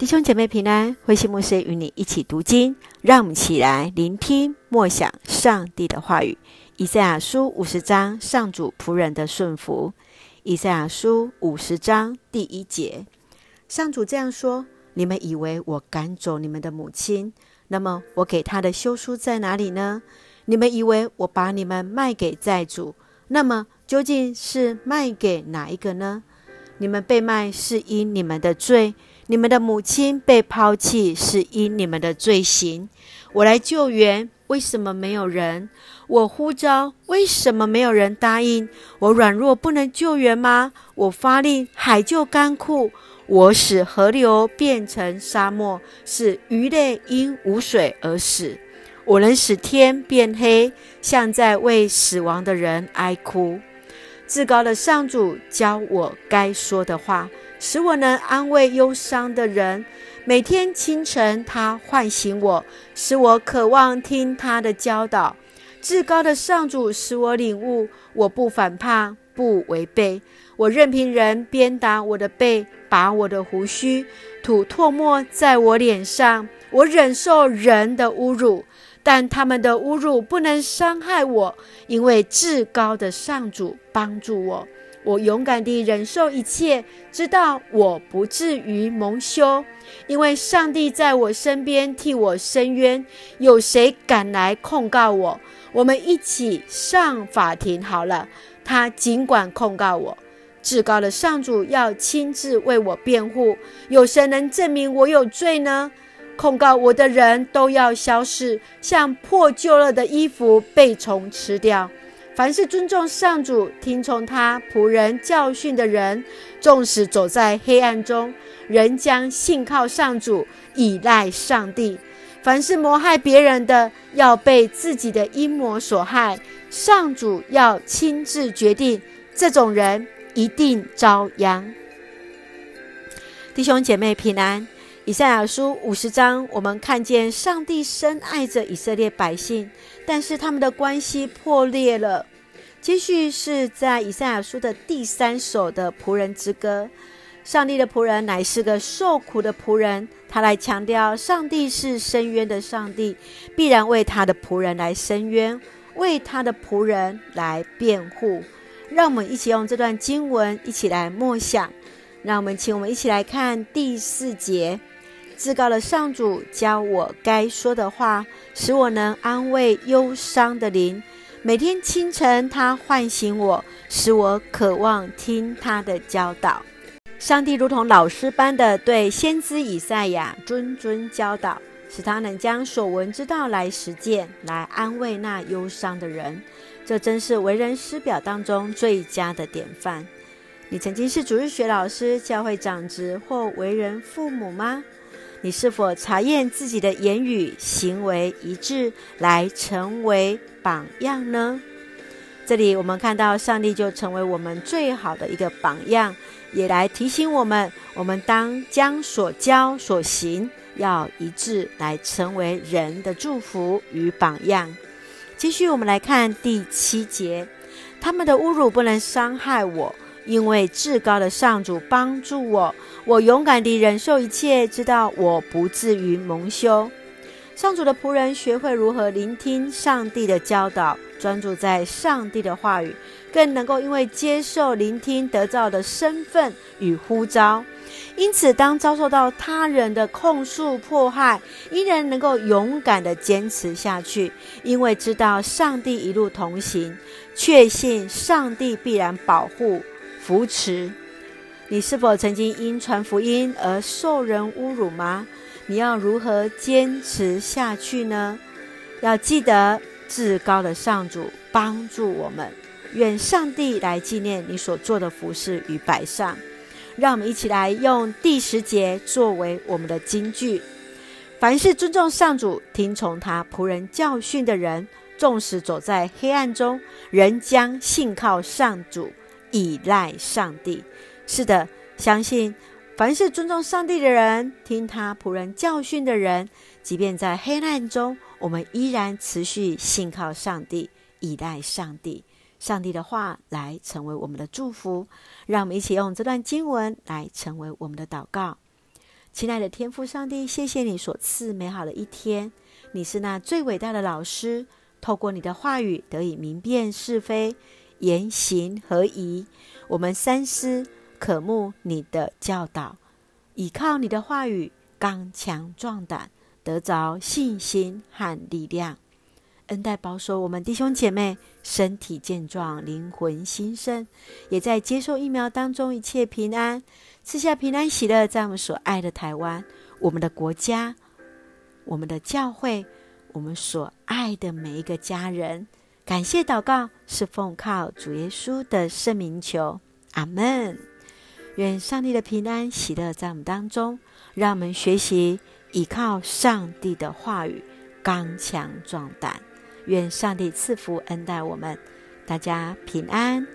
弟兄姐妹平安，慧馨牧师与你一起读经，让我们起来聆听默想上帝的话语。以赛亚书五十章，上主仆人的顺服。以赛亚书五十章第一节，上主这样说：你们以为我赶走你们的母亲，那么我给她的休书在哪里呢？你们以为我把你们卖给债主，那么究竟是卖给哪一个呢？你们被卖是因你们的罪。你们的母亲被抛弃，是因你们的罪行。我来救援，为什么没有人？我呼召，为什么没有人答应？我软弱，不能救援吗？我发令，海就干枯；我使河流变成沙漠，使鱼类因无水而死。我能使天变黑，像在为死亡的人哀哭。至高的上主教我该说的话。使我能安慰忧伤的人。每天清晨，他唤醒我，使我渴望听他的教导。至高的上主使我领悟，我不反叛，不违背。我任凭人鞭打我的背，拔我的胡须，吐唾沫在我脸上。我忍受人的侮辱，但他们的侮辱不能伤害我，因为至高的上主帮助我。我勇敢地忍受一切，知道我不至于蒙羞，因为上帝在我身边替我伸冤。有谁敢来控告我？我们一起上法庭好了。他尽管控告我，至高的上主要亲自为我辩护。有谁能证明我有罪呢？控告我的人都要消失，像破旧了的衣服被虫吃掉。凡是尊重上主、听从他仆人教训的人，纵使走在黑暗中，仍将信靠上主，倚赖上帝。凡是谋害别人的，要被自己的阴谋所害，上主要亲自决定，这种人一定遭殃。弟兄姐妹平安。以赛亚书五十章，我们看见上帝深爱着以色列百姓，但是他们的关系破裂了。接续是在以赛亚书的第三首的仆人之歌。上帝的仆人乃是个受苦的仆人，他来强调上帝是伸冤的上帝，必然为他的仆人来伸冤，为他的仆人来辩护。让我们一起用这段经文一起来默想。让我们请我们一起来看第四节。至高的上主教我该说的话，使我能安慰忧伤的灵。每天清晨，他唤醒我，使我渴望听他的教导。上帝如同老师般的对先知以赛亚谆谆教导，使他能将所闻之道来实践，来安慰那忧伤的人。这真是为人师表当中最佳的典范。你曾经是主日学老师、教会长职或为人父母吗？你是否查验自己的言语行为一致，来成为榜样呢？这里我们看到上帝就成为我们最好的一个榜样，也来提醒我们，我们当将所教所行要一致，来成为人的祝福与榜样。继续我们来看第七节，他们的侮辱不能伤害我。因为至高的上主帮助我，我勇敢地忍受一切，知道我不至于蒙羞。上主的仆人学会如何聆听上帝的教导，专注在上帝的话语，更能够因为接受聆听得到的身份与呼召。因此，当遭受到他人的控诉迫害，依然能够勇敢地坚持下去，因为知道上帝一路同行，确信上帝必然保护。扶持。你是否曾经因传福音而受人侮辱吗？你要如何坚持下去呢？要记得至高的上主帮助我们，愿上帝来纪念你所做的服事与摆上。让我们一起来用第十节作为我们的金句：凡是尊重上主、听从他仆人教训的人，纵使走在黑暗中，仍将信靠上主。倚赖上帝，是的，相信凡是尊重上帝的人，听他仆人教训的人，即便在黑暗中，我们依然持续信靠上帝，倚赖上帝，上帝的话来成为我们的祝福。让我们一起用这段经文来成为我们的祷告。亲爱的天父上帝，谢谢你所赐美好的一天。你是那最伟大的老师，透过你的话语得以明辨是非，言行合宜。我们三思渴慕你的教导，倚靠你的话语，刚强壮胆，得着信心和力量。恩待保守我们弟兄姐妹身体健壮，灵魂兴盛，也在接受疫苗当中一切平安，赐下平安喜乐，在我们所爱的台湾，我们的国家，我们的教会，我们所爱的每一个家人。感谢祷告是奉靠主耶稣的圣名求，阿门。愿上帝的平安喜乐在我们当中，让我们学习依靠上帝的话语，刚强壮胆。愿上帝赐福恩待我们，大家平安。